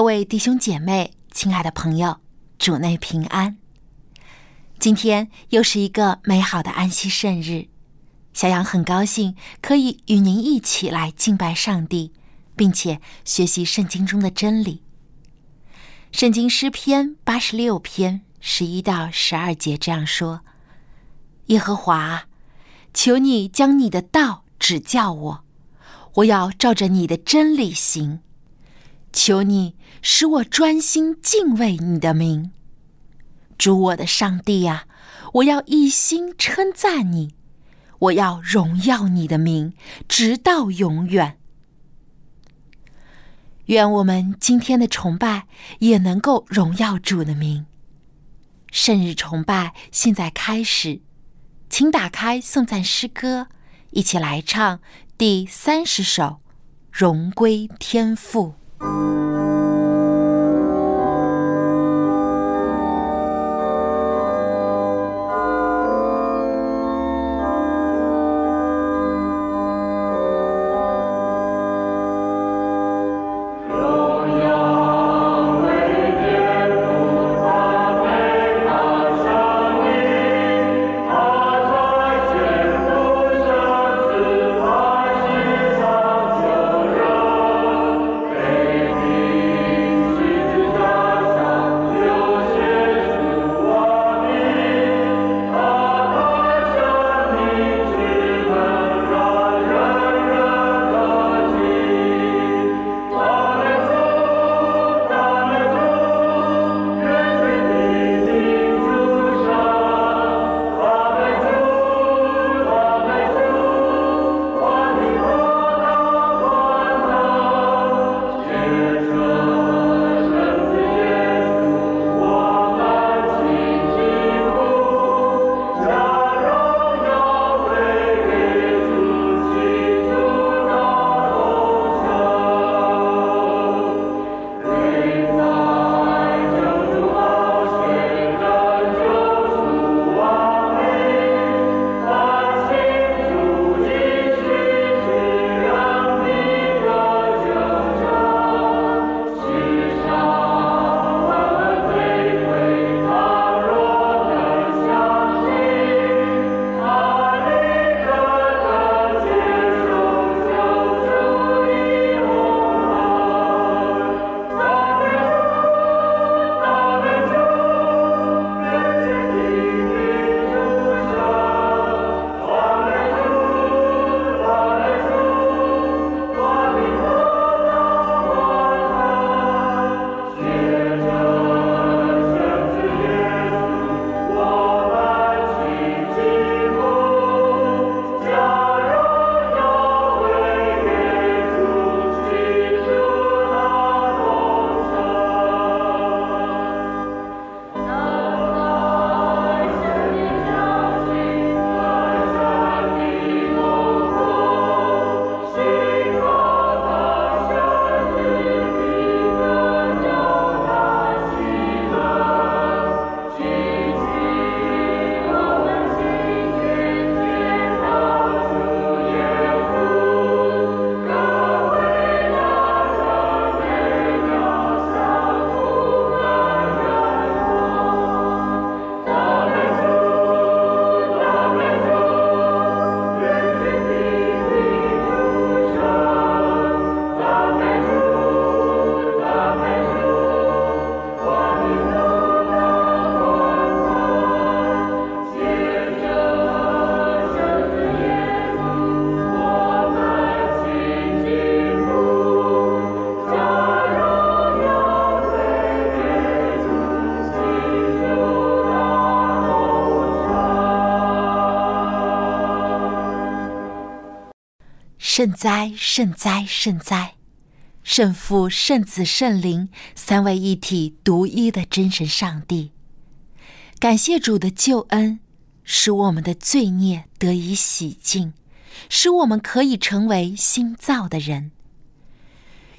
各位弟兄姐妹，亲爱的朋友，主内平安。今天又是一个美好的安息圣日，小杨很高兴可以与您一起来敬拜上帝，并且学习圣经中的真理。圣经诗篇八十六篇十一到十二节这样说：“耶和华，求你将你的道指教我，我要照着你的真理行。求你。”使我专心敬畏你的名，主我的上帝呀！我要一心称赞你，我要荣耀你的名，直到永远。愿我们今天的崇拜也能够荣耀主的名。圣日崇拜现在开始，请打开颂赞诗歌，一起来唱第三十首《荣归天父》。Música 圣哉，圣哉，圣哉！圣父、圣子、圣灵三位一体、独一的真神上帝，感谢主的救恩，使我们的罪孽得以洗净，使我们可以成为新造的人。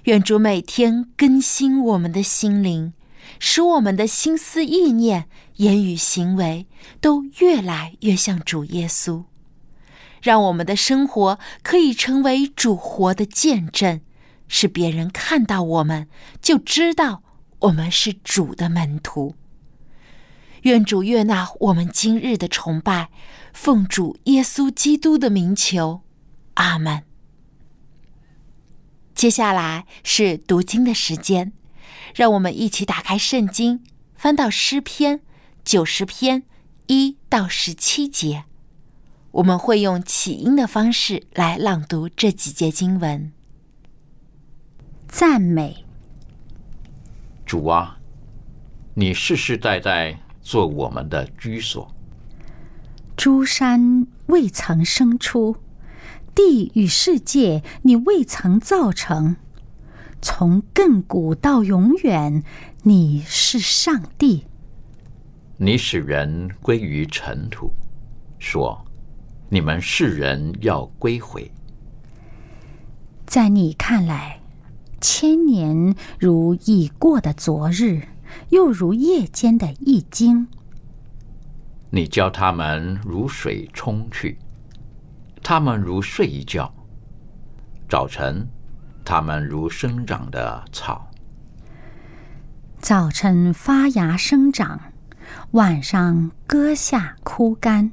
愿主每天更新我们的心灵，使我们的心思意念、言语行为都越来越像主耶稣。让我们的生活可以成为主活的见证，使别人看到我们就知道我们是主的门徒。愿主悦纳我们今日的崇拜，奉主耶稣基督的名求，阿门。接下来是读经的时间，让我们一起打开圣经，翻到诗篇九十篇一到十七节。我们会用起音的方式来朗读这几节经文。赞美主啊，你世世代代做我们的居所。诸山未曾生出，地与世界你未曾造成。从亘古到永远，你是上帝。你使人归于尘土，说。你们世人要归回，在你看来，千年如已过的昨日，又如夜间的一经。你教他们如水冲去，他们如睡一觉；早晨，他们如生长的草；早晨发芽生长，晚上割下枯干。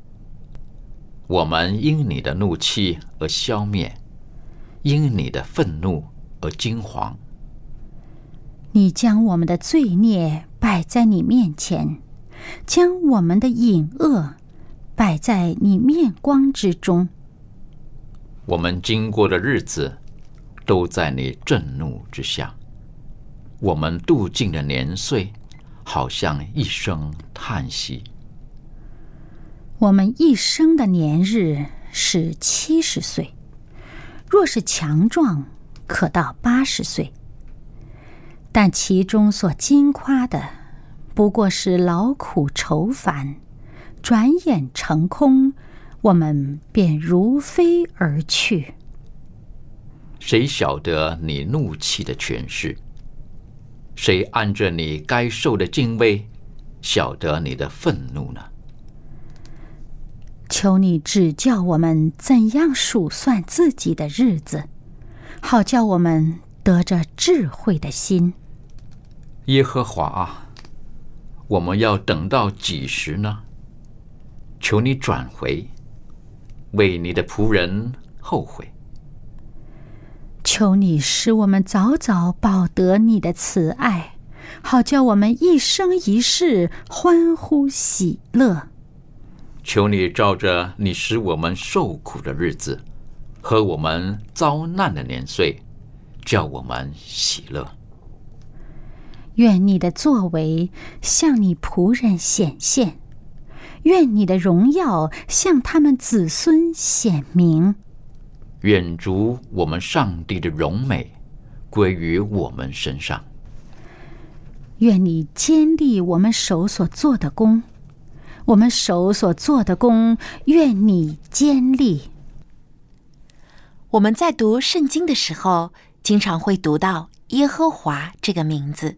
我们因你的怒气而消灭，因你的愤怒而惊惶。你将我们的罪孽摆在你面前，将我们的隐恶摆在你面光之中。我们经过的日子都在你震怒之下，我们度尽的年岁好像一声叹息。我们一生的年日是七十岁，若是强壮，可到八十岁。但其中所惊夸的，不过是劳苦愁烦，转眼成空，我们便如飞而去。谁晓得你怒气的权势？谁按着你该受的敬畏，晓得你的愤怒呢？求你指教我们怎样数算自己的日子，好叫我们得着智慧的心。耶和华啊，我们要等到几时呢？求你转回，为你的仆人后悔。求你使我们早早报得你的慈爱，好叫我们一生一世欢呼喜乐。求你照着你使我们受苦的日子和我们遭难的年岁，叫我们喜乐。愿你的作为向你仆人显现，愿你的荣耀向他们子孙显明。愿主我们上帝的荣美归于我们身上。愿你坚立我们手所做的功。我们手所做的功，愿你坚立。我们在读圣经的时候，经常会读到耶和华这个名字。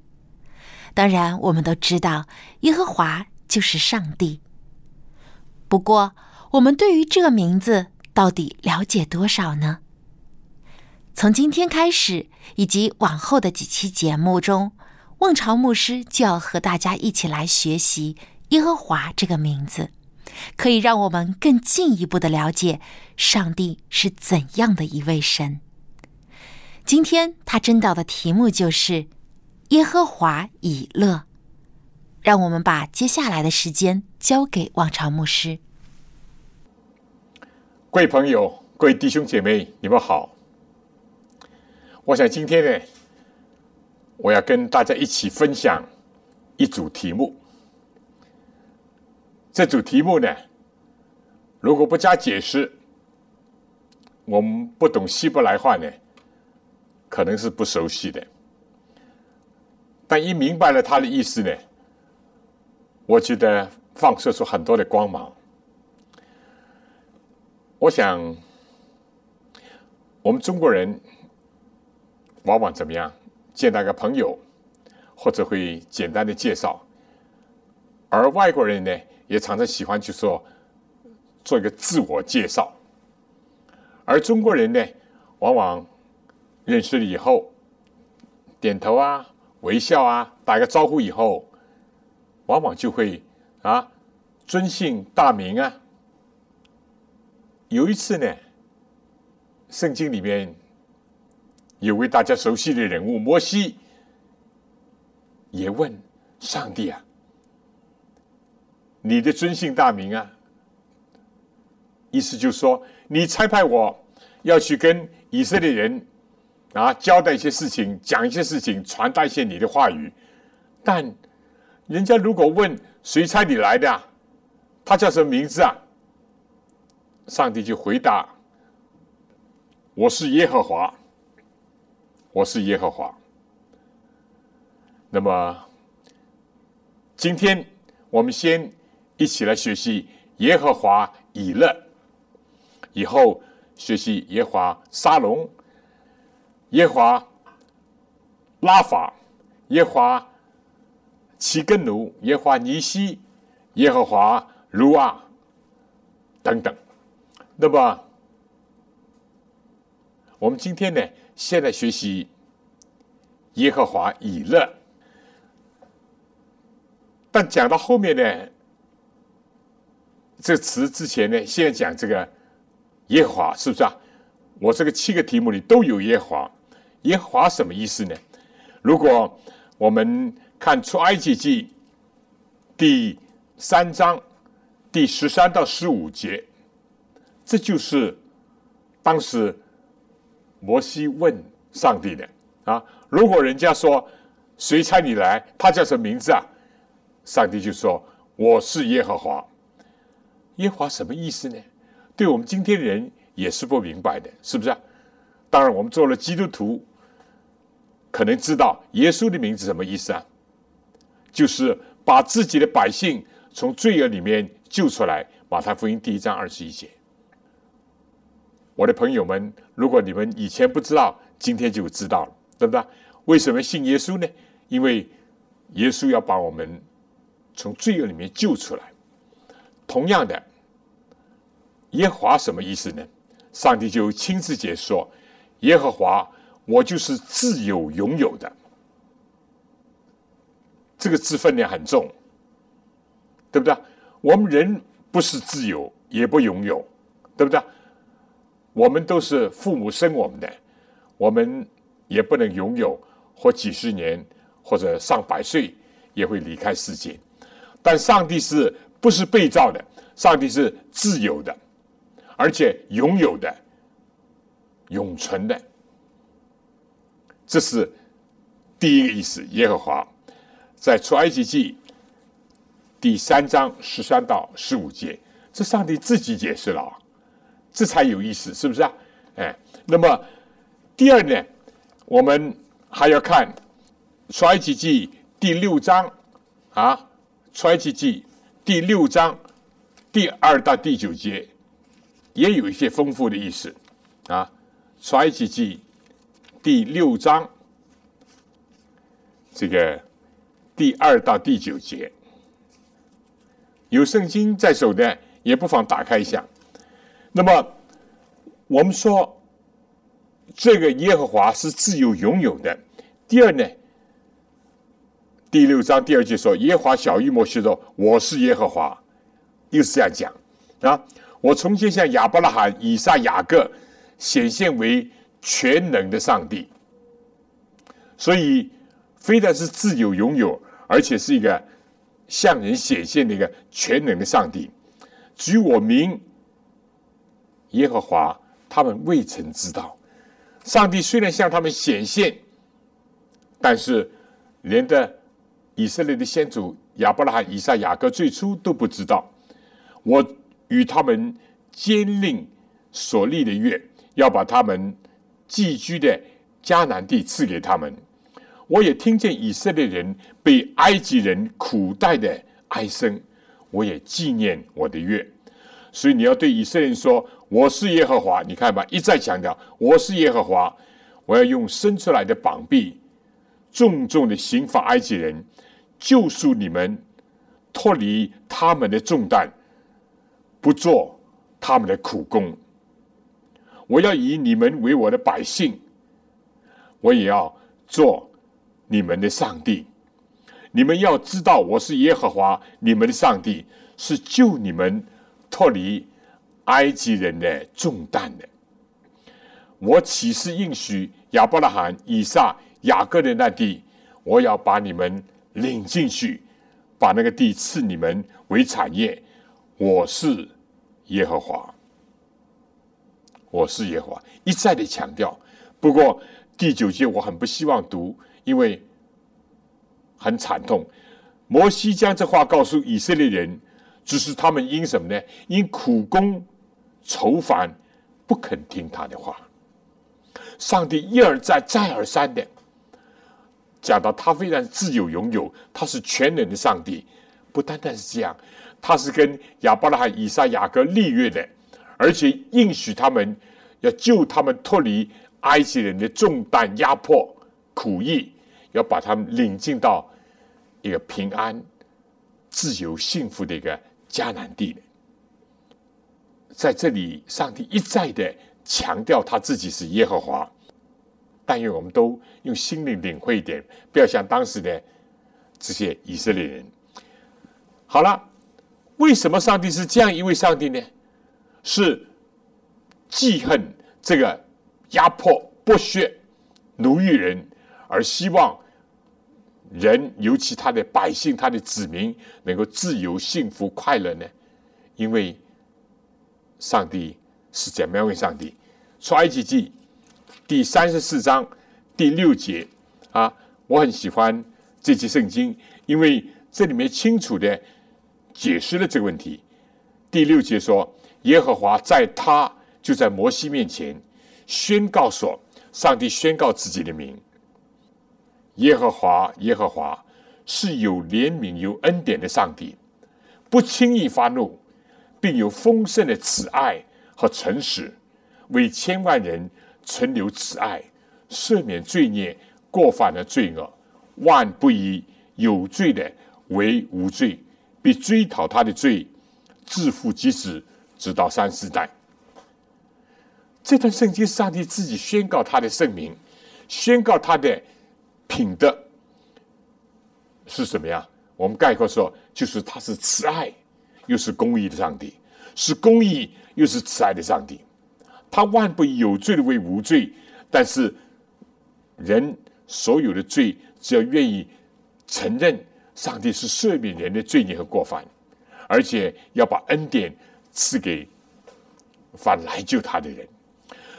当然，我们都知道耶和华就是上帝。不过，我们对于这个名字到底了解多少呢？从今天开始，以及往后的几期节目中，望潮牧师就要和大家一起来学习。耶和华这个名字，可以让我们更进一步的了解上帝是怎样的一位神。今天他征导的题目就是耶和华以乐。让我们把接下来的时间交给王朝牧师。各位朋友，各位弟兄姐妹，你们好。我想今天呢，我要跟大家一起分享一组题目。这组题目呢，如果不加解释，我们不懂希伯来话呢，可能是不熟悉的。但一明白了他的意思呢，我觉得放射出很多的光芒。我想，我们中国人往往怎么样？见到个朋友，或者会简单的介绍，而外国人呢，也常常喜欢去说做一个自我介绍，而中国人呢，往往认识了以后，点头啊。微笑啊，打个招呼以后，往往就会啊尊姓大名啊。有一次呢，圣经里面有位大家熟悉的人物摩西，也问上帝啊：“你的尊姓大名啊？”意思就是说，你差派我要去跟以色列人。啊，交代一些事情，讲一些事情，传达一些你的话语。但人家如果问谁差你来的，他叫什么名字啊？上帝就回答：“我是耶和华，我是耶和华。”那么，今天我们先一起来学习耶和华以勒，以后学习耶和华沙龙。耶和华拉法、耶华齐根奴、耶华尼西、耶和华卢啊等等。那么，我们今天呢，先来学习耶和华以勒。但讲到后面呢，这词之前呢，先讲这个耶和华，是不是啊？我这个七个题目里都有耶和华。耶和华什么意思呢？如果我们看出埃及记第三章第十三到十五节，这就是当时摩西问上帝的啊。如果人家说谁差你来，他叫什么名字啊？上帝就说我是耶和华。耶和华什么意思呢？对我们今天的人也是不明白的，是不是啊？当然，我们做了基督徒。可能知道耶稣的名字什么意思啊？就是把自己的百姓从罪恶里面救出来。马太福音第一章二十一节。我的朋友们，如果你们以前不知道，今天就知道了，对不对？为什么信耶稣呢？因为耶稣要把我们从罪恶里面救出来。同样的，耶和华什么意思呢？上帝就亲自解说耶和华。我就是自有拥有的，这个字分量很重，对不对？我们人不是自由，也不拥有，对不对？我们都是父母生我们的，我们也不能拥有，或几十年，或者上百岁也会离开世界。但上帝是不是被造的？上帝是自由的，而且拥有的，永存的。这是第一个意思。耶和华在出埃及记第三章十三到十五节，这上帝自己解释了，这才有意思，是不是啊？哎，那么第二呢，我们还要看出埃及记第六章啊，出埃及记第六章第二到第九节，也有一些丰富的意思啊，出埃及记。第六章，这个第二到第九节，有圣经在手的，也不妨打开一下。那么，我们说这个耶和华是自由拥有的。第二呢，第六章第二节说，耶和华小玉摩西说：“我是耶和华。”又是这样讲啊！我重新向亚伯拉罕、以撒、雅各显现为。全能的上帝，所以非但是自由拥有，而且是一个向人显现的一个全能的上帝。至于我名耶和华，他们未曾知道。上帝虽然向他们显现，但是连的以色列的先祖亚伯拉罕、以撒、雅各最初都不知道。我与他们坚令所立的约。要把他们寄居的迦南地赐给他们。我也听见以色列人被埃及人苦待的哀声，我也纪念我的约。所以你要对以色列人说：“我是耶和华。”你看吧，一再强调：“我是耶和华。”我要用伸出来的膀臂，重重的刑罚埃及人，救赎你们，脱离他们的重担，不做他们的苦工。我要以你们为我的百姓，我也要做。你们的上帝，你们要知道，我是耶和华，你们的上帝是救你们脱离埃及人的重担的。我岂是应许亚伯拉罕、以撒、雅各的那地？我要把你们领进去，把那个地赐你们为产业。我是耶和华，我是耶和华，一再的强调。不过第九节我很不希望读。因为很惨痛，摩西将这话告诉以色列人，只是他们因什么呢？因苦功愁烦，不肯听他的话。上帝一而再、再而三的讲到，他非常自有、拥有，他是全能的上帝。不单单是这样，他是跟亚伯拉罕、以撒、雅各立约的，而且应许他们要救他们脱离埃及人的重担压迫。苦役要把他们领进到一个平安、自由、幸福的一个迦南地在这里，上帝一再的强调他自己是耶和华。但愿我们都用心灵领会一点，不要像当时的这些以色列人。好了，为什么上帝是这样一位上帝呢？是记恨这个压迫、剥削、奴役人。而希望人，尤其他的百姓、他的子民，能够自由、幸福、快乐呢？因为上帝是怎么样为上帝？出埃及记第三十四章第六节啊，我很喜欢这节圣经，因为这里面清楚的解释了这个问题。第六节说：“耶和华在他就在摩西面前宣告说，上帝宣告自己的名。”耶和华，耶和华是有怜悯、有恩典的上帝，不轻易发怒，并有丰盛的慈爱和诚实，为千万人存留慈爱，赦免罪孽、过犯的罪恶，万不以有罪的为无罪，必追讨他的罪，自负及子，直到三四代。这段圣经，上帝自己宣告他的圣名，宣告他的。品德是什么呀？我们概括说，就是他是慈爱，又是公义的上帝，是公义又是慈爱的上帝。他万不有罪的为无罪，但是人所有的罪，只要愿意承认上帝是赦免人的罪孽和过犯，而且要把恩典赐给反来救他的人。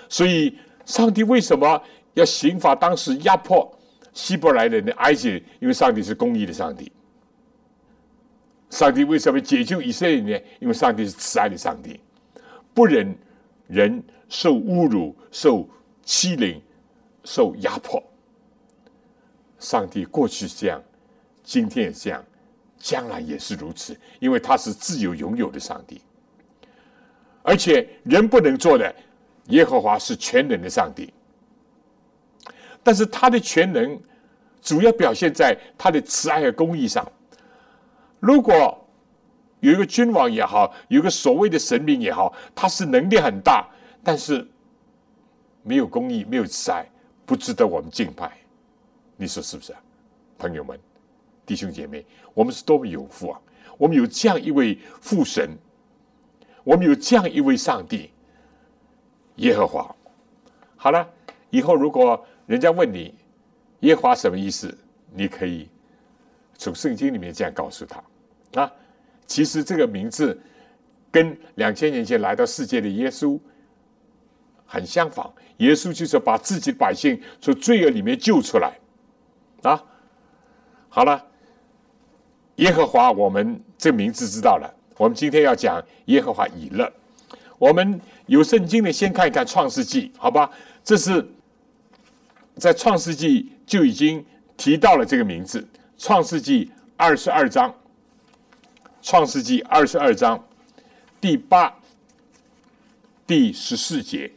所以，上帝为什么要刑罚当时压迫？希伯来人的埃及人，因为上帝是公义的上帝。上帝为什么解救以色列呢？因为上帝是慈爱的上帝，不忍人受侮辱、受欺凌、受压迫。上帝过去是这样，今天也这样，将来也是如此，因为他是自由拥有的上帝。而且人不能做的，耶和华是全能的上帝。但是他的全能主要表现在他的慈爱和公义上。如果有一个君王也好，有一个所谓的神明也好，他是能力很大，但是没有公义、没有慈爱，不值得我们敬拜。你说是不是啊，朋友们、弟兄姐妹？我们是多么有福啊！我们有这样一位父神，我们有这样一位上帝——耶和华。好了，以后如果。人家问你耶和华什么意思？你可以从圣经里面这样告诉他啊。其实这个名字跟两千年前来到世界的耶稣很相仿。耶稣就是把自己的百姓从罪恶里面救出来啊。好了，耶和华，我们这名字知道了。我们今天要讲耶和华以勒。我们有圣经的，先看一看创世纪，好吧？这是在创世纪就已经提到了这个名字，创世纪二十二章，创世纪二十二章第八、第十四节。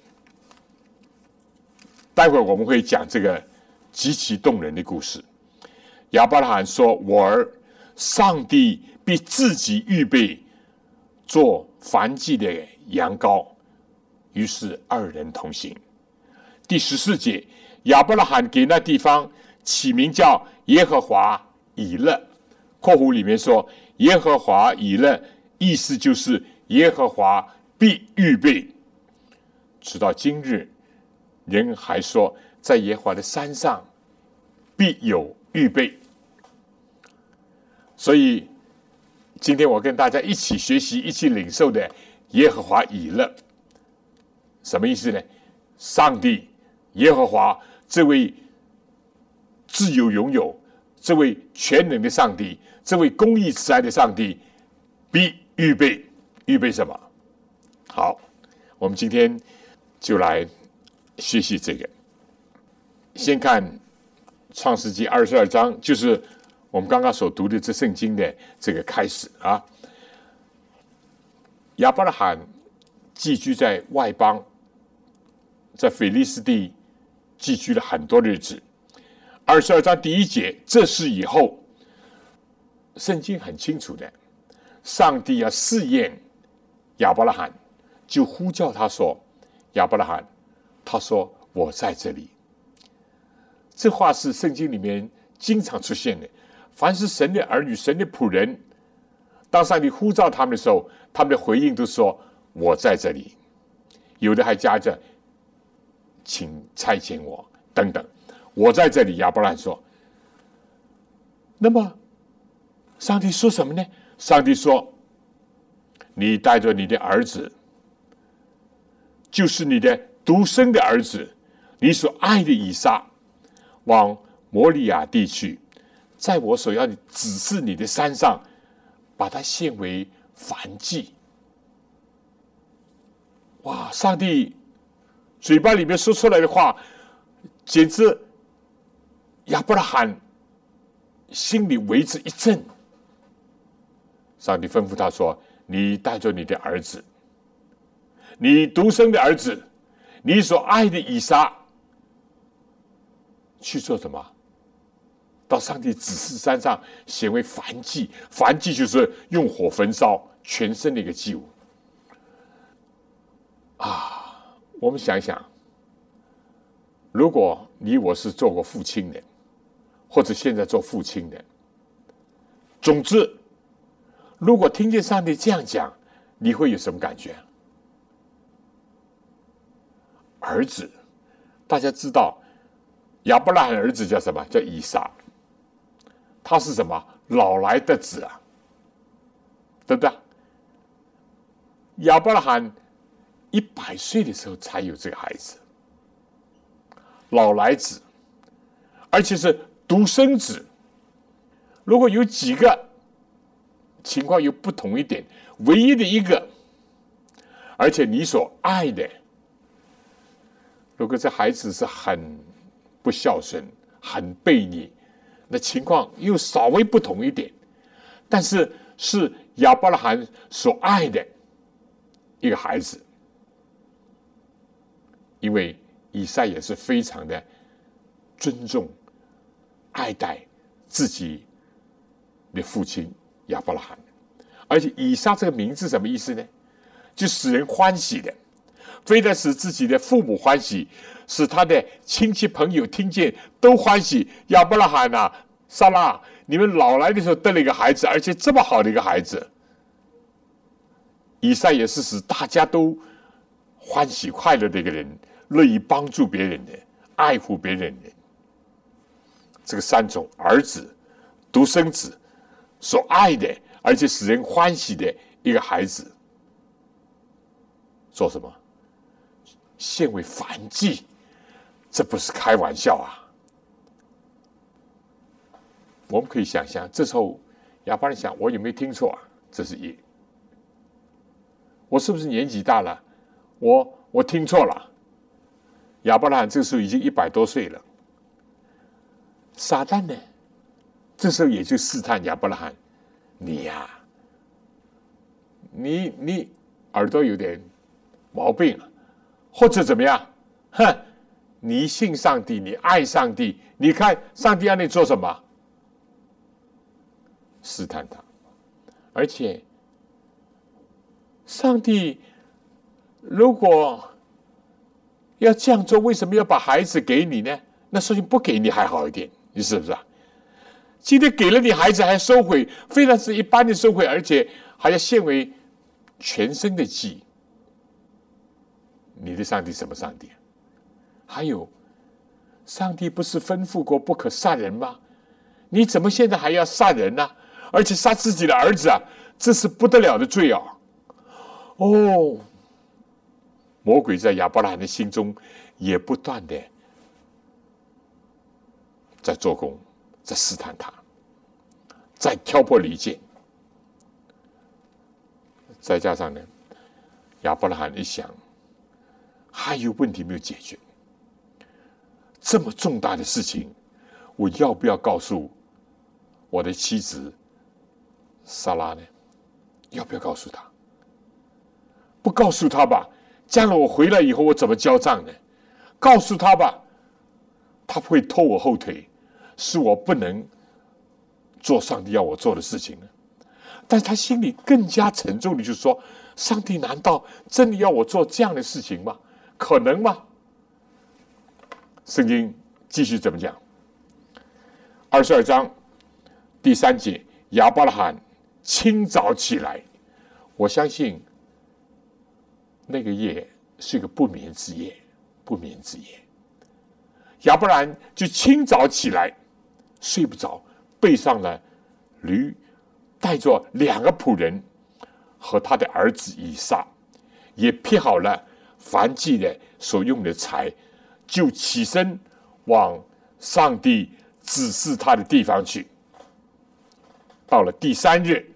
待会儿我们会讲这个极其动人的故事。亚伯拉罕说：“我儿，上帝必自己预备做燔祭的羊羔。”于是二人同行。第十四节，亚伯拉罕给那地方起名叫耶和华以勒。括弧里面说：“耶和华以勒”，意思就是耶和华必预备。直到今日。人还说，在耶和华的山上必有预备。所以，今天我跟大家一起学习、一起领受的耶和华以勒，什么意思呢？上帝耶和华这位自由拥有、这位全能的上帝、这位公义慈爱的上帝，必预备预备什么？好，我们今天就来。学习这个，先看《创世纪》二十二章，就是我们刚刚所读的这圣经的这个开始啊。亚伯拉罕寄居在外邦，在腓利斯地寄居了很多日子。二十二章第一节，这是以后，圣经很清楚的，上帝要试验亚伯拉罕，就呼叫他说：“亚伯拉罕。”他说：“我在这里。”这话是圣经里面经常出现的。凡是神的儿女、神的仆人，当上帝呼召他们的时候，他们的回应都说：“我在这里。”有的还加着“请差遣我”等等。我在这里，亚伯兰说。那么，上帝说什么呢？上帝说：“你带着你的儿子，就是你的。”独生的儿子，你所爱的以撒，往摩利亚地去，在我所要指示你的山上，把它献为燔祭。哇！上帝嘴巴里面说出来的话，简直亚伯拉罕心里为之一震。上帝吩咐他说：“你带着你的儿子，你独生的儿子。”你所爱的以撒去做什么？到上帝指示山上显为燔祭，燔祭就是用火焚烧全身的一个祭物。啊，我们想想，如果你我是做过父亲的，或者现在做父亲的，总之，如果听见上帝这样讲，你会有什么感觉？儿子，大家知道，亚伯拉罕儿子叫什么？叫以撒。他是什么？老来的子啊，对不对？亚伯拉罕一百岁的时候才有这个孩子，老来子，而且是独生子。如果有几个情况又不同一点，唯一的一个，而且你所爱的。如果这孩子是很不孝顺、很悖逆，那情况又稍微不同一点，但是是亚伯拉罕所爱的一个孩子，因为以赛也是非常的尊重、爱戴自己的父亲亚伯拉罕，而且以撒这个名字什么意思呢？就使人欢喜的。非得使自己的父母欢喜，使他的亲戚朋友听见都欢喜。亚伯拉罕呐，萨拉，你们老来的时候得了一个孩子，而且这么好的一个孩子。以上也是使大家都欢喜快乐的一个人，乐意帮助别人的，爱护别人的。这个三种儿子、独生子所爱的，而且使人欢喜的一个孩子，做什么？献为反祭，这不是开玩笑啊！我们可以想象，这时候亚伯拉想：我有没有听错啊？这是一，我是不是年纪大了？我我听错了。亚伯拉罕这时候已经一百多岁了。撒旦呢，这时候也就试探亚伯拉罕：“你呀，你你耳朵有点毛病，或者怎么样？哼，你信上帝，你爱上帝，你看上帝让你做什么？试探他，而且上帝如果要这样做，为什么要把孩子给你呢？那说明不给你还好一点。”你是不是啊？今天给了你孩子，还收回，非常是一般的收回，而且还要献为全身的祭。你的上帝什么上帝？还有，上帝不是吩咐过不可杀人吗？你怎么现在还要杀人呢？而且杀自己的儿子啊，这是不得了的罪啊！哦，魔鬼在亚伯拉罕的心中也不断的。在做工，在试探他，在挑拨离间，再加上呢，亚伯拉罕一想，还有问题没有解决，这么重大的事情，我要不要告诉我的妻子莎拉呢？要不要告诉他？不告诉他吧，将来我回来以后，我怎么交账呢？告诉他吧，他会拖我后腿。是我不能做上帝要我做的事情呢，但他心里更加沉重的，就是说：上帝难道真的要我做这样的事情吗？可能吗？圣经继续怎么讲？二十二章第三节，亚伯拉罕清早起来，我相信那个夜是个不眠之夜，不眠之夜。亚伯兰就清早起来。睡不着，背上了驴，带着两个仆人和他的儿子以撒，也劈好了燔祭的所用的柴，就起身往上帝指示他的地方去。到了第三日，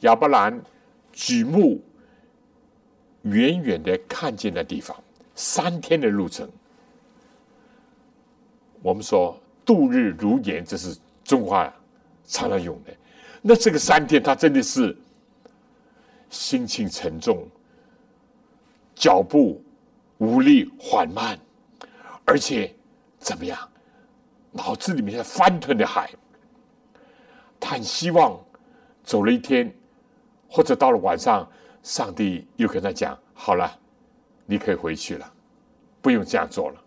亚伯兰举目远远的看见那地方，三天的路程。我们说。度日如年，这是中华常常用的。那这个三天，他真的是心情沉重，脚步无力缓慢，而且怎么样，脑子里面在翻腾的海。他很希望走了一天，或者到了晚上，上帝又跟他讲：“好了，你可以回去了，不用这样做了。”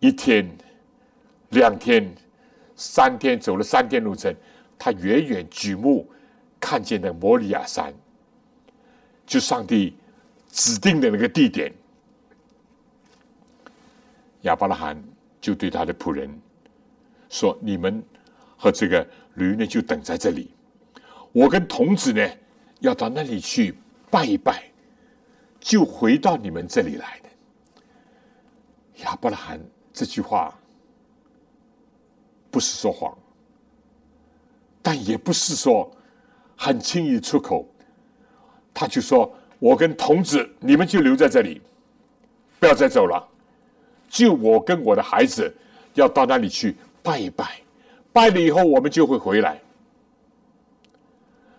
一天。两天、三天走了三天路程，他远远举目看见的摩利亚山，就上帝指定的那个地点。亚伯拉罕就对他的仆人说：“你们和这个驴呢，就等在这里。我跟童子呢，要到那里去拜一拜，就回到你们这里来的。”亚伯拉罕这句话。不是说谎，但也不是说很轻易出口。他就说：“我跟童子，你们就留在这里，不要再走了。就我跟我的孩子要到那里去拜一拜，拜了以后我们就会回来。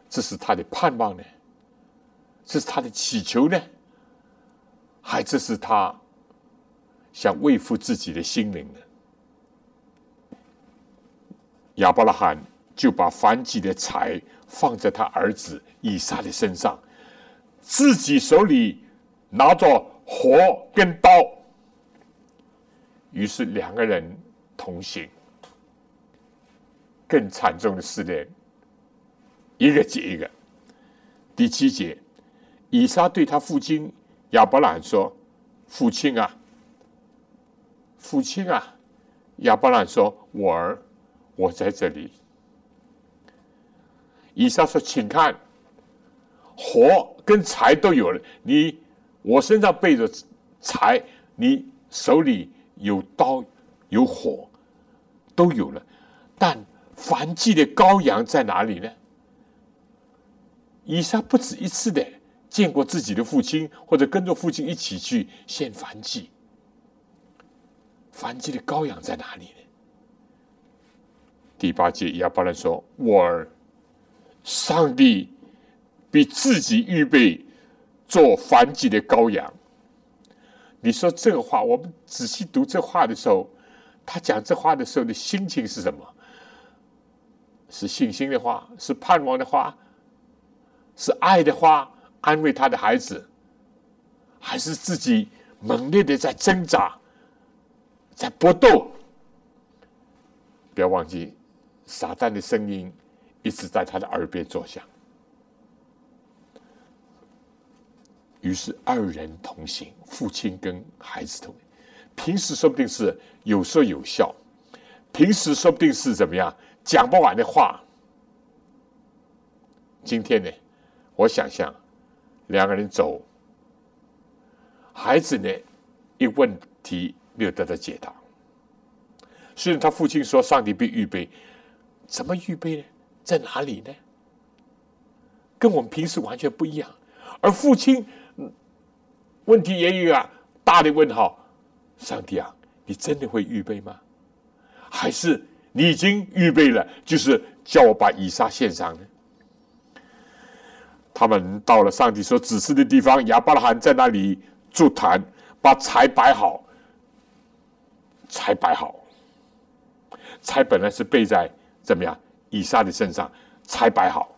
这是他的盼望呢？这是他的祈求呢？还这是他想慰抚自己的心灵呢？”亚伯拉罕就把燔祭的财放在他儿子以撒的身上，自己手里拿着火跟刀。于是两个人同行。更惨重的试炼，一个接一个。第七节，以撒对他父亲亚伯拉罕说：“父亲啊，父亲啊！”亚伯拉罕说：“我儿。”我在这里。以撒说：“请看，火跟柴都有了。你我身上背着柴，你手里有刀有火，都有了。但燔祭的羔羊在哪里呢？”以撒不止一次的见过自己的父亲，或者跟着父亲一起去献燔祭。燔祭的羔羊在哪里呢？第八节亚伯兰说：“我儿，上帝比自己预备做燔祭的羔羊。”你说这个话，我们仔细读这话的时候，他讲这话的时候的心情是什么？是信心的话，是盼望的话，是爱的话，安慰他的孩子，还是自己猛烈的在挣扎，在搏斗？不要忘记，撒旦的声音一直在他的耳边作响。于是二人同行，父亲跟孩子同。平时说不定是有说有笑，平时说不定是怎么样讲不完的话。今天呢，我想象两个人走，孩子呢一问题没有得到解答。虽然他父亲说上帝必预备，怎么预备呢？在哪里呢？跟我们平时完全不一样。而父亲。问题也有啊大的问号：上帝啊，你真的会预备吗？还是你已经预备了，就是叫我把以撒献上呢？他们到了上帝所指示的地方，亚伯拉罕在那里筑坛，把柴摆好。柴摆好，柴本来是备在怎么样以撒的身上，柴摆好，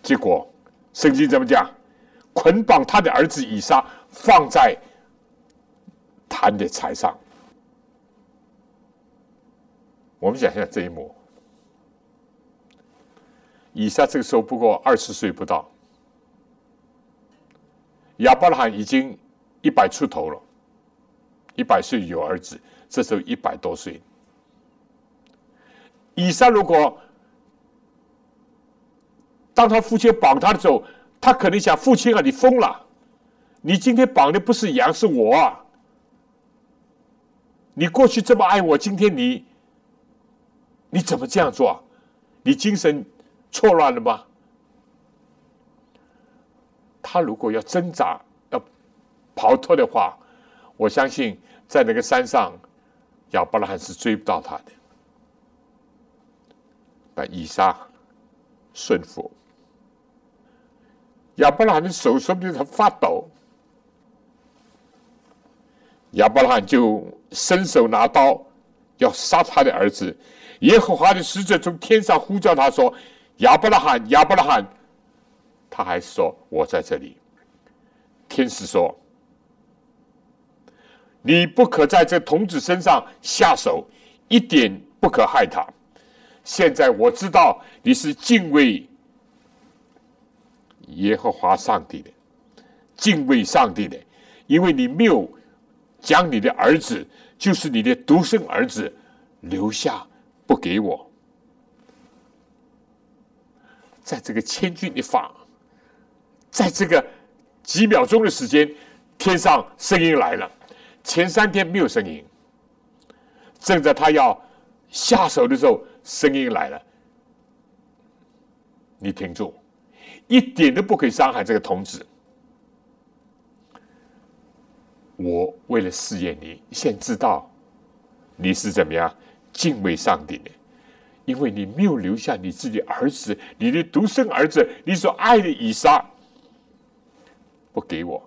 结果圣经怎么讲？捆绑他的儿子以撒，放在坛的柴上。我们想象这一幕，以撒这个时候不过二十岁不到，亚伯拉罕已经一百出头了，一百岁有儿子，这时候一百多岁。以撒如果当他父亲绑他的时候，他可能想：“父亲啊，你疯了！你今天绑的不是羊，是我。啊！你过去这么爱我，今天你你怎么这样做？你精神错乱了吗？”他如果要挣扎、要逃脱的话，我相信在那个山上，亚伯拉罕是追不到他的。但以撒顺服。亚伯拉罕的手说不定他发抖，亚伯拉罕就伸手拿刀要杀他的儿子。耶和华的使者从天上呼叫他说：“亚伯拉罕，亚伯拉罕！”他还说：“我在这里。”天使说：“你不可在这童子身上下手，一点不可害他。现在我知道你是敬畏。”耶和华上帝的敬畏上帝的，因为你没有将你的儿子，就是你的独生儿子留下不给我，在这个千钧一发，在这个几秒钟的时间，天上声音来了。前三天没有声音，正在他要下手的时候，声音来了。你停住。一点都不可以伤害这个童子。我为了试验你，先知道你是怎么样敬畏上帝的，因为你没有留下你自己儿子，你的独生儿子，你所爱的以撒，不给我，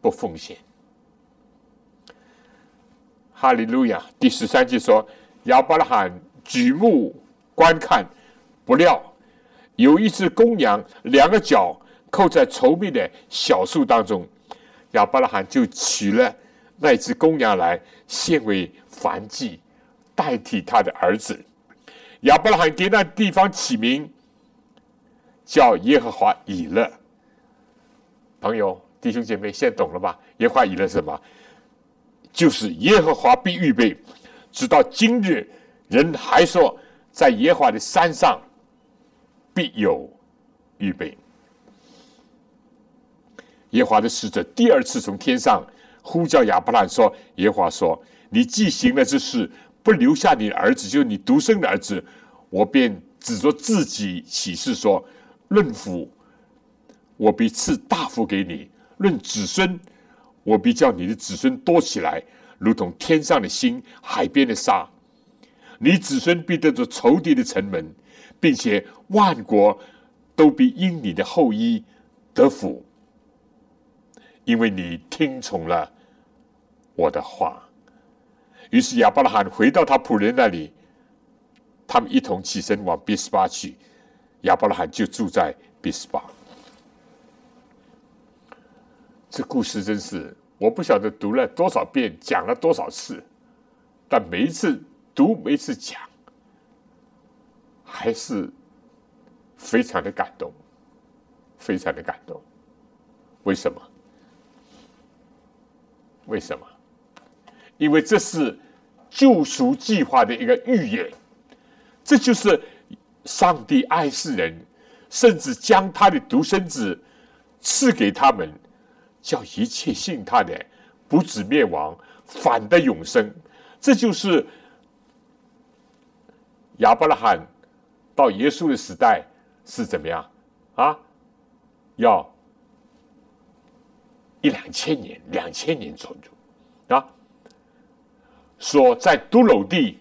不奉献。哈利路亚！第十三节说，亚伯拉罕举目观看，不料。有一只公羊，两个脚扣在稠密的小树当中，亚伯拉罕就取了那只公羊来献为燔祭，代替他的儿子。亚伯拉罕给那地方起名叫耶和华以勒。朋友、弟兄姐妹，现懂了吧？耶和华以勒什么？就是耶和华必预备，直到今日，人还说在耶和华的山上。必有预备。耶华的使者第二次从天上呼叫亚伯兰说：“耶华说，你既行了这事，不留下你儿子，就是你独生的儿子，我便指着自己起誓说：论福，我必赐大福给你；论子孙，我必叫你的子孙多起来，如同天上的星、海边的沙。你子孙必得着仇敌的城门，并且万国都必因你的后裔得福，因为你听从了我的话。于是亚伯拉罕回到他仆人那里，他们一同起身往比斯巴去。亚伯拉罕就住在比斯巴。这故事真是我不晓得读了多少遍，讲了多少次，但每一次读，每一次讲，还是非常的感动，非常的感动。为什么？为什么？因为这是救赎计划的一个预言，这就是上帝爱世人，甚至将他的独生子赐给他们，叫一切信他的不止灭亡，反得永生。这就是亚伯拉罕到耶稣的时代是怎么样啊？要一两千年，两千年左右啊。说在都楼地，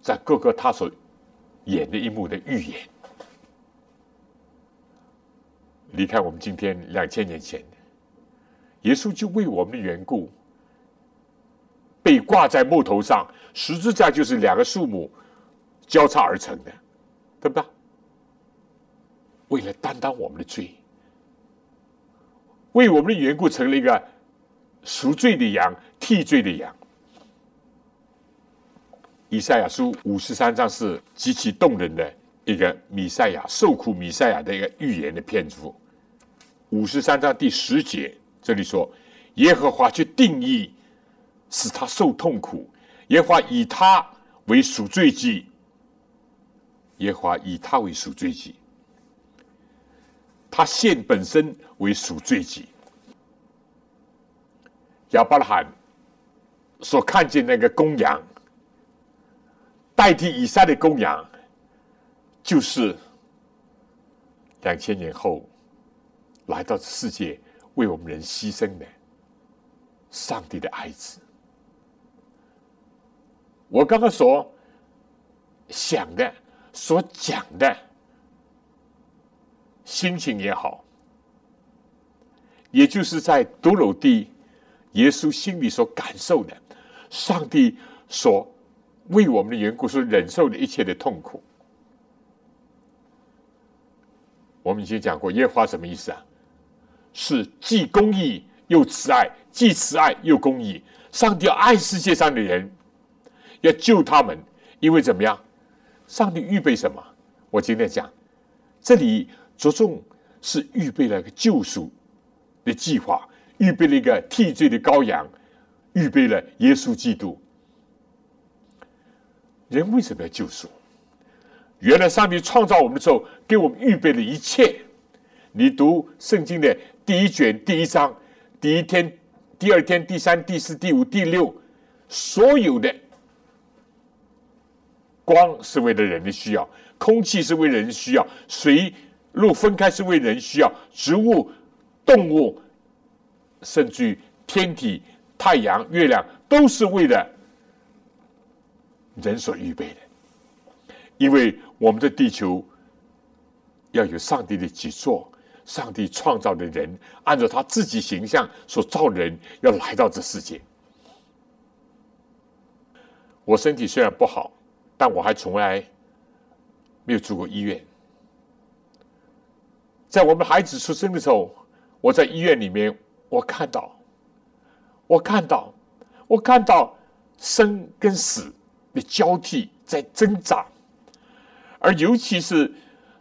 在各个他所演的一幕的预言，离开我们今天两千年前，耶稣就为我们的缘故被挂在木头上，十字架就是两个树木交叉而成的，对不对？为了担当我们的罪，为我们的缘故成了一个赎罪的羊，替罪的羊。以赛亚书五十三章是极其动人的一个米赛亚受苦米赛亚的一个预言的篇幅。五十三章第十节，这里说：“耶和华去定义，使他受痛苦；耶和华以他为赎罪祭，耶和华以他为赎罪祭，他现本身为赎罪祭。”亚伯拉罕所看见那个公羊。代替以撒的公羊，就是两千年后来到世界为我们人牺牲的上帝的爱子。我刚刚所想的、所讲的心情也好，也就是在独楼地耶稣心里所感受的，上帝所。为我们的缘故，所忍受的一切的痛苦。我们以前讲过，耶和华什么意思啊？是既公义又慈爱，既慈爱又公义。上帝要爱世界上的人，要救他们，因为怎么样？上帝预备什么？我今天讲，这里着重是预备了个救赎的计划，预备了一个替罪的羔羊，预备了耶稣基督。人为什么要救赎？原来上帝创造我们的时候，给我们预备了一切。你读圣经的第一卷第一章，第一天、第二天、第三、第四、第五、第六，所有的光是为了人的需要，空气是为了人需要，水路分开是为人需要，植物、动物，甚至于天体、太阳、月亮，都是为了。人所预备的，因为我们的地球要有上帝的杰作，上帝创造的人按照他自己形象所造人，要来到这世界。我身体虽然不好，但我还从来没有住过医院。在我们孩子出生的时候，我在医院里面，我看到，我看到，我看到生跟死。的交替在挣扎，而尤其是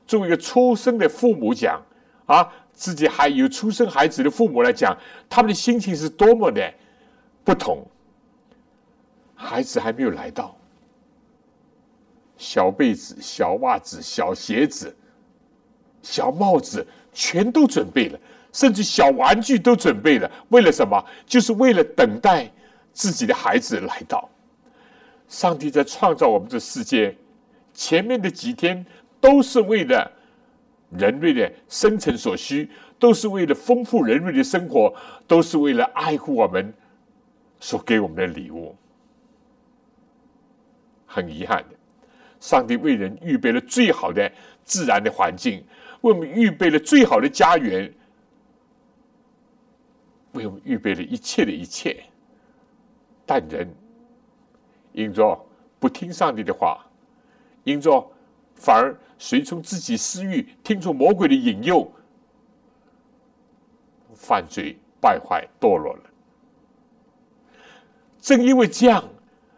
作为一个出生的父母讲啊，自己还有出生孩子的父母来讲，他们的心情是多么的不同。孩子还没有来到，小被子、小袜子、小鞋子、小帽子全都准备了，甚至小玩具都准备了。为了什么？就是为了等待自己的孩子来到。上帝在创造我们这世界，前面的几天都是为了人类的生存所需，都是为了丰富人类的生活，都是为了爱护我们所给我们的礼物。很遗憾的，上帝为人预备了最好的自然的环境，为我们预备了最好的家园，为我们预备了一切的一切。但人因着不听上帝的话，因着反而随从自己私欲，听从魔鬼的引诱，犯罪败坏堕落了。正因为这样，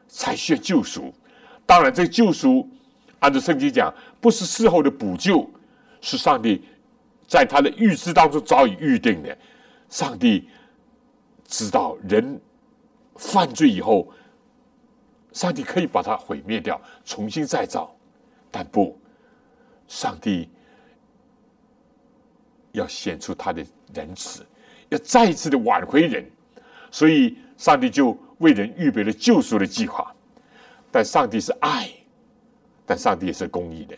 才需要救赎。当然，这个救赎，按照圣经讲，不是事后的补救，是上帝在他的预知当中早已预定的。上帝知道人犯罪以后，上帝可以把它毁灭掉，重新再造，但不，上帝要显出他的仁慈，要再一次的挽回人，所以上帝就为人预备了救赎的计划。但上帝是爱，但上帝也是公义的。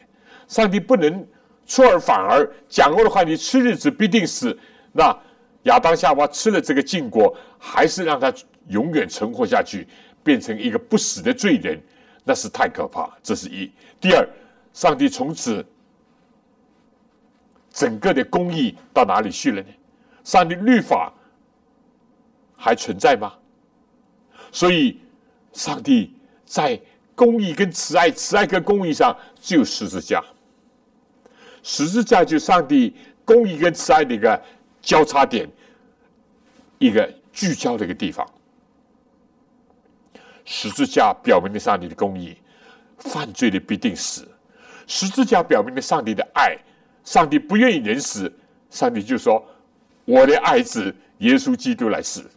上帝不能出尔反尔，讲过的话，你吃日子必定死。那亚当夏娃吃了这个禁果，还是让他永远存活下去，变成一个不死的罪人，那是太可怕。这是一。第二，上帝从此整个的公义到哪里去了呢？上帝律法还存在吗？所以，上帝。在公义跟慈爱、慈爱跟公义上，只有十字架。十字架就是上帝公义跟慈爱的一个交叉点，一个聚焦的一个地方。十字架表明了上帝的公义，犯罪的必定死；十字架表明了上帝的爱，上帝不愿意人死，上帝就说：“我的爱子耶稣基督来死。”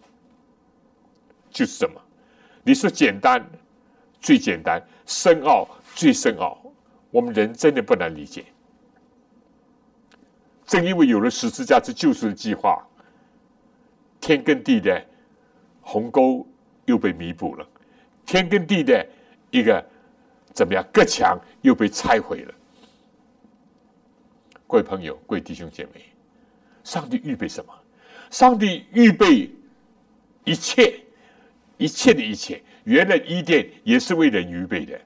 就是这么，你说简单。最简单，深奥最深奥，我们人真的不难理解。正因为有了十字架之救赎的计划，天跟地的鸿沟又被弥补了，天跟地的一个怎么样隔墙又被拆毁了。各位朋友，各位弟兄姐妹，上帝预备什么？上帝预备一切，一切的一切。原来伊甸也是为人预备的，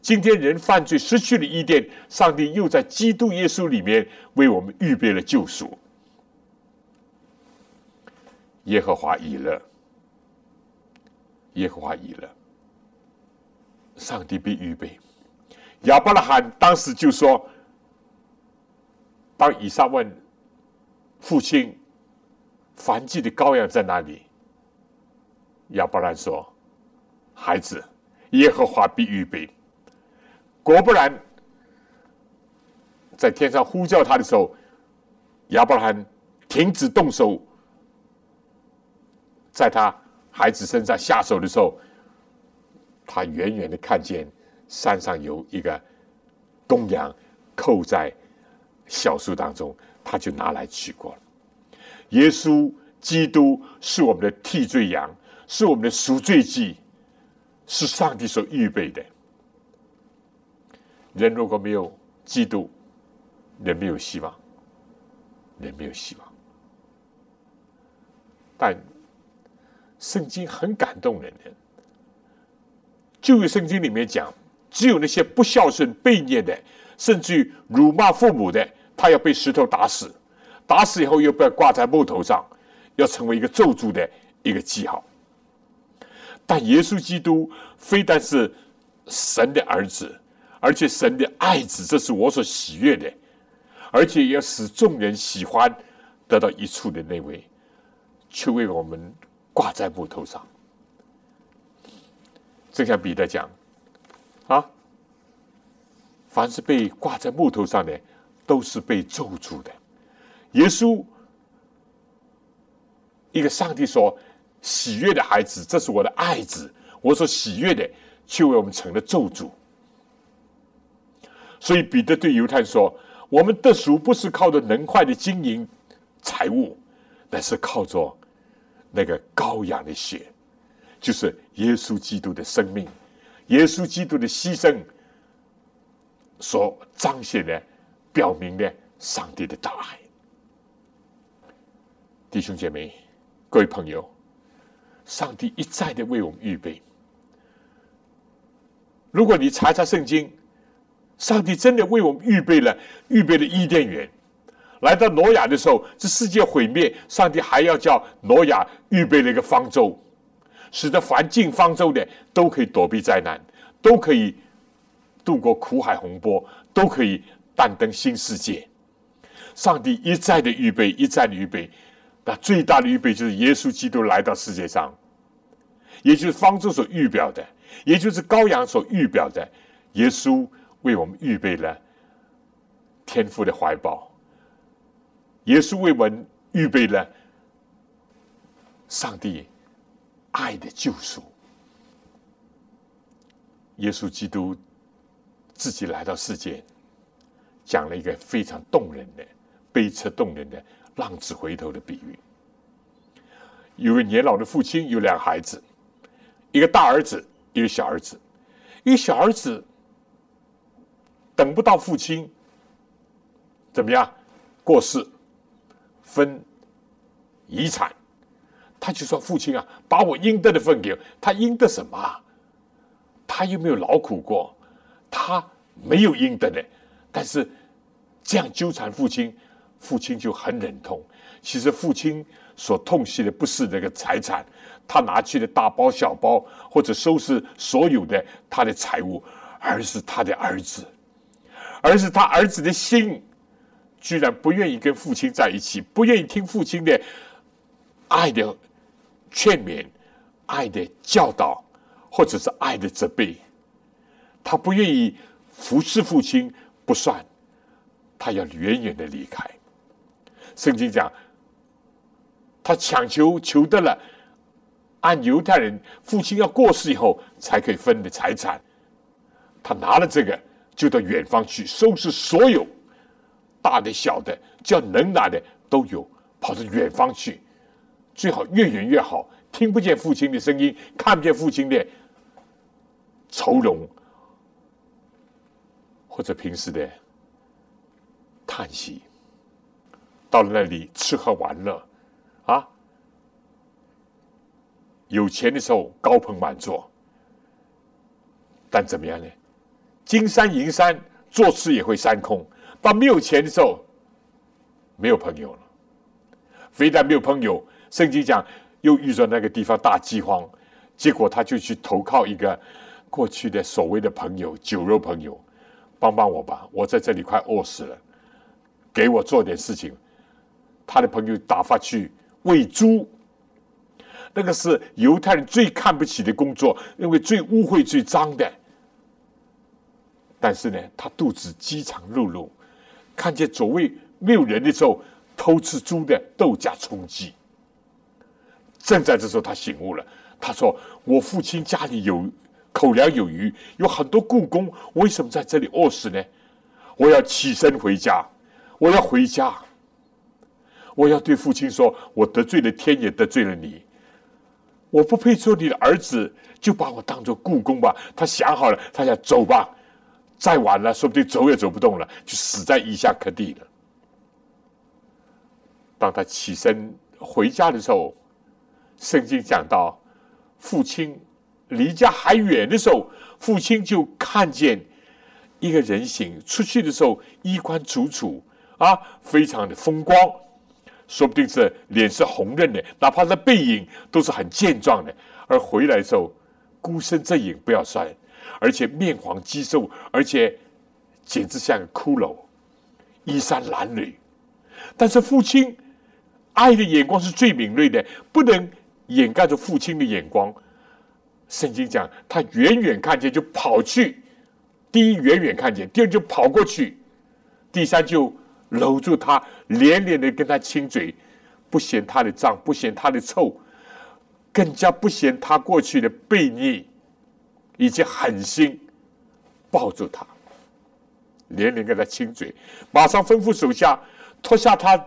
今天人犯罪失去了伊甸，上帝又在基督耶稣里面为我们预备了救赎。耶和华已乐，耶和华已乐，上帝必预备。亚伯拉罕当时就说：“当以撒问父亲燔祭的羔羊在哪里？”亚伯拉罕说。孩子，耶和华必预备。果不然，在天上呼叫他的时候，亚伯拉罕停止动手，在他孩子身上下手的时候，他远远的看见山上有一个公羊扣在小树当中，他就拿来取过了。耶稣基督是我们的替罪羊，是我们的赎罪祭。是上帝所预备的。人如果没有嫉妒，人没有希望，人没有希望。但圣经很感动人的，旧约圣经里面讲，只有那些不孝顺、悖逆的，甚至于辱骂父母的，他要被石头打死，打死以后又被挂在木头上，要成为一个咒诅的一个记号。但耶稣基督非但是神的儿子，而且神的爱子，这是我所喜悦的，而且要使众人喜欢得到一处的那位，却为我们挂在木头上。正像彼得讲啊，凡是被挂在木头上的，都是被咒诅的。耶稣，一个上帝说。喜悦的孩子，这是我的爱子。我所喜悦的，却为我们成了咒诅。所以彼得对犹太说：“我们的赎不是靠着能快的经营财物，乃是靠着那个羔羊的血，就是耶稣基督的生命，耶稣基督的牺牲所彰显的、表明的上帝的大爱。弟兄姐妹，各位朋友，上帝一再的为我们预备。如果你查查圣经，上帝真的为我们预备了预备了伊甸园。来到挪亚的时候，这世界毁灭，上帝还要叫挪亚预备了一个方舟，使得凡进方舟的都可以躲避灾难，都可以度过苦海洪波，都可以诞登新世界。上帝一再的预备，一再的预备，那最大的预备就是耶稣基督来到世界上，也就是方舟所预表的，也就是羔羊所预表的，耶稣为我们预备了天父的怀抱。耶稣为我们预备了上帝爱的救赎。耶稣基督自己来到世界，讲了一个非常动人的、悲切动人的浪子回头的比喻。有位年老的父亲，有两孩子，一个大儿子，一个小儿子。一个小儿子等不到父亲怎么样过世。分遗产，他就说：“父亲啊，把我应得的分给我他，应得什么？他又没有劳苦过，他没有应得的。但是这样纠缠父亲，父亲就很忍痛。其实父亲所痛惜的不是那个财产，他拿去的大包小包或者收拾所有的他的财物，而是他的儿子，而是他儿子的心。”居然不愿意跟父亲在一起，不愿意听父亲的爱的劝勉、爱的教导，或者是爱的责备。他不愿意服侍父亲，不算，他要远远的离开。圣经讲，他强求求得了，按犹太人父亲要过世以后才可以分的财产，他拿了这个就到远方去收拾所有。大的、小的，叫能拿的都有，跑到远方去，最好越远越好，听不见父亲的声音，看不见父亲的愁容，或者平时的叹息。到了那里吃喝玩乐，啊，有钱的时候高朋满座，但怎么样呢？金山银山，坐吃也会三空。到没有钱的时候，没有朋友了。非但没有朋友，圣经讲又遇着那个地方大饥荒，结果他就去投靠一个过去的所谓的朋友酒肉朋友，帮帮我吧，我在这里快饿死了，给我做点事情。他的朋友打发去喂猪，那个是犹太人最看不起的工作，因为最污秽、最脏的。但是呢，他肚子饥肠辘辘。看见左位没有人的时候，偷吃猪的豆荚充饥。正在这时候，他醒悟了。他说：“我父亲家里有口粮有余，有很多故宫，为什么在这里饿死呢？我要起身回家，我要回家。我要对父亲说：我得罪了天，也得罪了你。我不配做你的儿子，就把我当做故宫吧。”他想好了，他想走吧。再晚了，说不定走也走不动了，就死在伊下克地了。当他起身回家的时候，圣经讲到，父亲离家还远的时候，父亲就看见一个人形出去的时候，衣冠楚楚啊，非常的风光，说不定是脸是红润的，哪怕是背影都是很健壮的。而回来的时候，孤身这影不要算。而且面黄肌瘦，而且简直像个骷髅，衣衫褴褛。但是父亲爱的眼光是最敏锐的，不能掩盖住父亲的眼光。圣经讲，他远远看见就跑去，第一远远看见，第二就跑过去，第三就搂住他，连连的跟他亲嘴，不嫌他的脏，不嫌他的臭，更加不嫌他过去的悖逆。以及狠心抱住他，连连跟他亲嘴，马上吩咐手下脱下他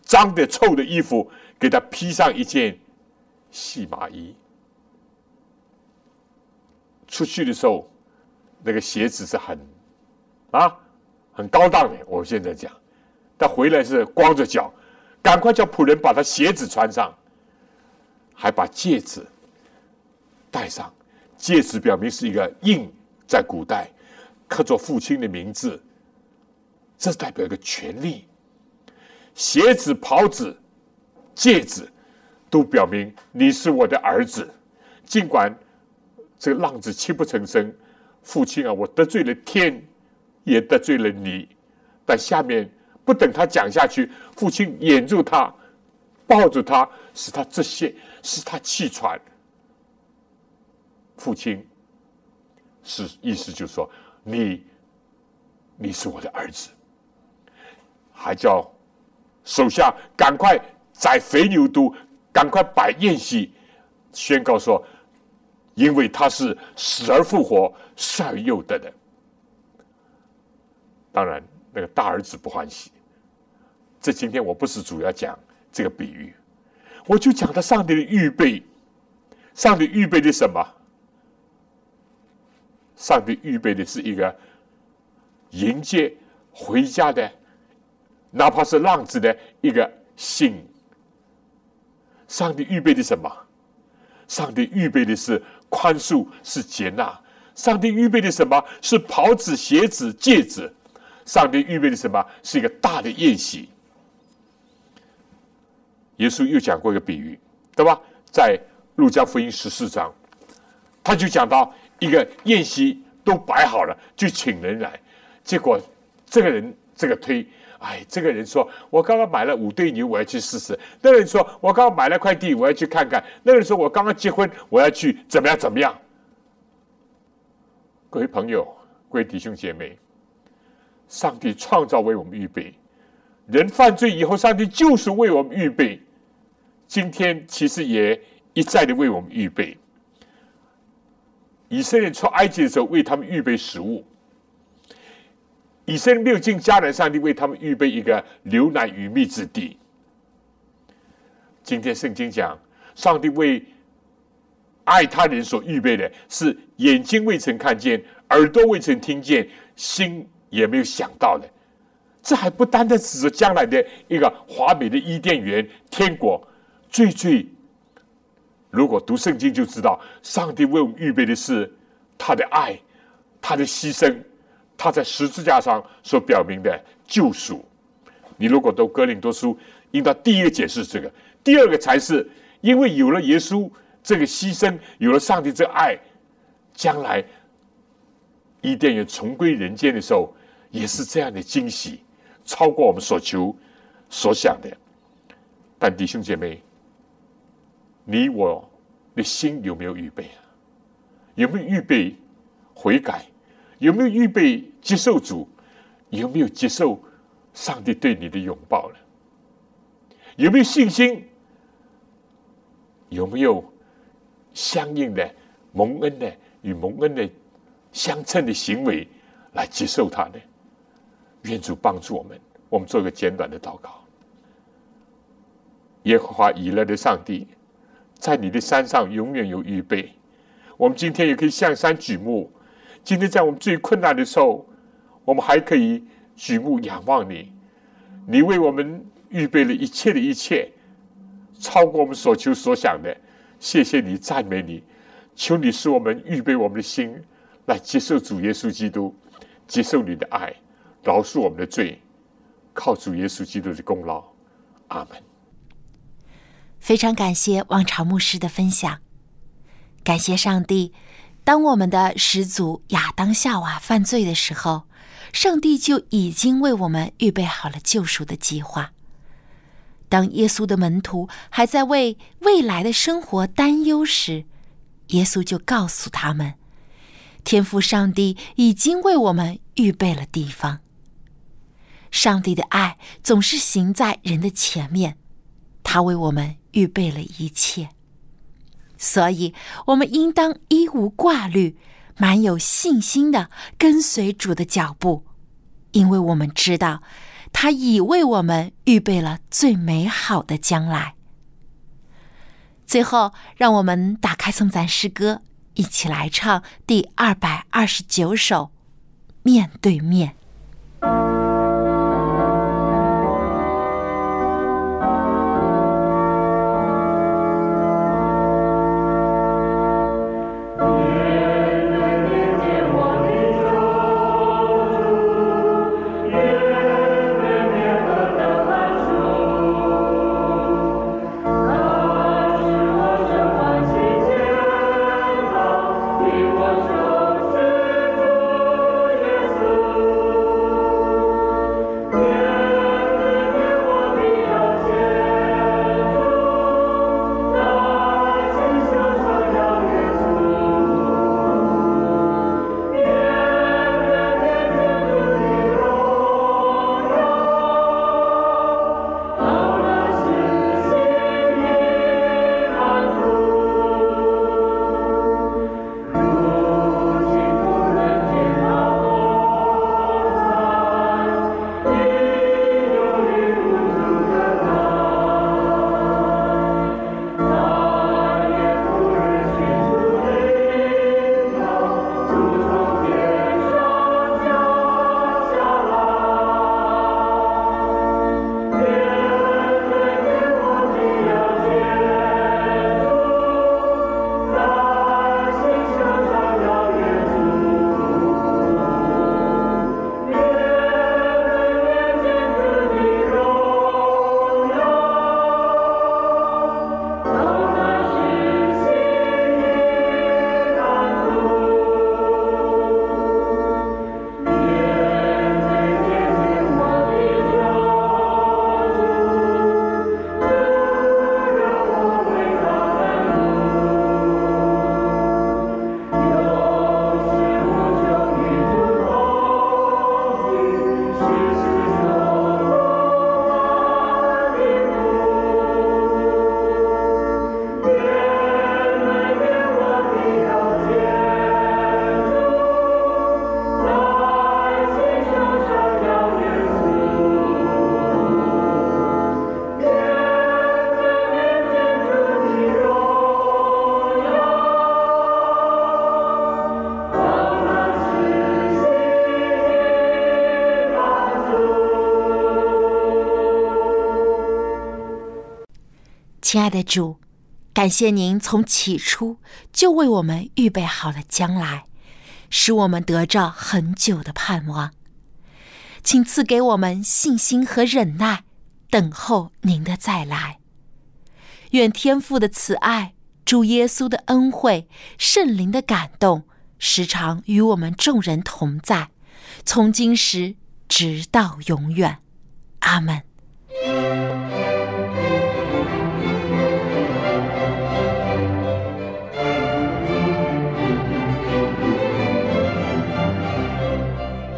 脏的臭的衣服，给他披上一件细麻衣。出去的时候，那个鞋子是很啊很高档的。我现在讲，他回来是光着脚，赶快叫仆人把他鞋子穿上，还把戒指戴上。戒指表明是一个印，在古代刻着父亲的名字，这代表一个权利。鞋子、袍子、戒指，都表明你是我的儿子。尽管这个浪子泣不成声，父亲啊，我得罪了天，也得罪了你。但下面不等他讲下去，父亲掩住他，抱住他，使他窒息，使他气喘。父亲是意思就是说，你，你是我的儿子，还叫。手下赶快宰肥牛犊，赶快摆宴席，宣告说：“因为他是死而复活、善而又得的。”当然，那个大儿子不欢喜。这今天我不是主要讲这个比喻，我就讲他上帝的预备。上帝预备的什么？上帝预备的是一个迎接回家的。哪怕是浪子的一个心，上帝预备的什么？上帝预备的是宽恕，是接纳。上帝预备的什么是袍子、鞋子、戒指？上帝预备的什么是一个大的宴席？耶稣又讲过一个比喻，对吧？在路加福音十四章，他就讲到一个宴席都摆好了，就请人来，结果这个人这个推。哎，这个人说：“我刚刚买了五对牛，我要去试试。”那个人说：“我刚刚买了块地，我要去看看。”那个人说：“我刚刚结婚，我要去怎么样怎么样。”各位朋友，各位弟兄姐妹，上帝创造为我们预备，人犯罪以后，上帝就是为我们预备。今天其实也一再的为我们预备。以色列出埃及的时候，为他们预备食物。以色列没有进迦南，上帝为他们预备一个牛奶与蜜之地。今天圣经讲，上帝为爱他人所预备的是眼睛未曾看见，耳朵未曾听见，心也没有想到的。这还不单单只是将来的一个华美的伊甸园天国，最最，如果读圣经就知道，上帝为我们预备的是他的爱，他的牺牲。他在十字架上所表明的救赎，你如果读哥林多书，应当第一个解释这个，第二个才是因为有了耶稣这个牺牲，有了上帝这爱，将来伊甸园重归人间的时候，也是这样的惊喜，超过我们所求所想的。但弟兄姐妹，你我的心有没有预备啊？有没有预备悔改？有没有预备接受主？有没有接受上帝对你的拥抱呢？有没有信心？有没有相应的蒙恩的与蒙恩的相称的行为来接受他呢？愿主帮助我们。我们做个简短的祷告。耶和华以勒的上帝，在你的山上永远有预备。我们今天也可以向山举目。今天在我们最困难的时候，我们还可以举目仰望你。你为我们预备了一切的一切，超过我们所求所想的。谢谢你，赞美你，求你使我们预备我们的心来接受主耶稣基督，接受你的爱，饶恕我们的罪，靠主耶稣基督的功劳。阿门。非常感谢王朝牧师的分享，感谢上帝。当我们的始祖亚当夏娃犯罪的时候，上帝就已经为我们预备好了救赎的计划。当耶稣的门徒还在为未来的生活担忧时，耶稣就告诉他们：“天父上帝已经为我们预备了地方。”上帝的爱总是行在人的前面，他为我们预备了一切。所以，我们应当一无挂虑、满有信心的跟随主的脚步，因为我们知道，他已为我们预备了最美好的将来。最后，让我们打开颂赞诗歌，一起来唱第二百二十九首《面对面》。亲爱的主，感谢您从起初就为我们预备好了将来，使我们得着很久的盼望。请赐给我们信心和忍耐，等候您的再来。愿天父的慈爱、主耶稣的恩惠、圣灵的感动，时常与我们众人同在，从今时直到永远。阿门。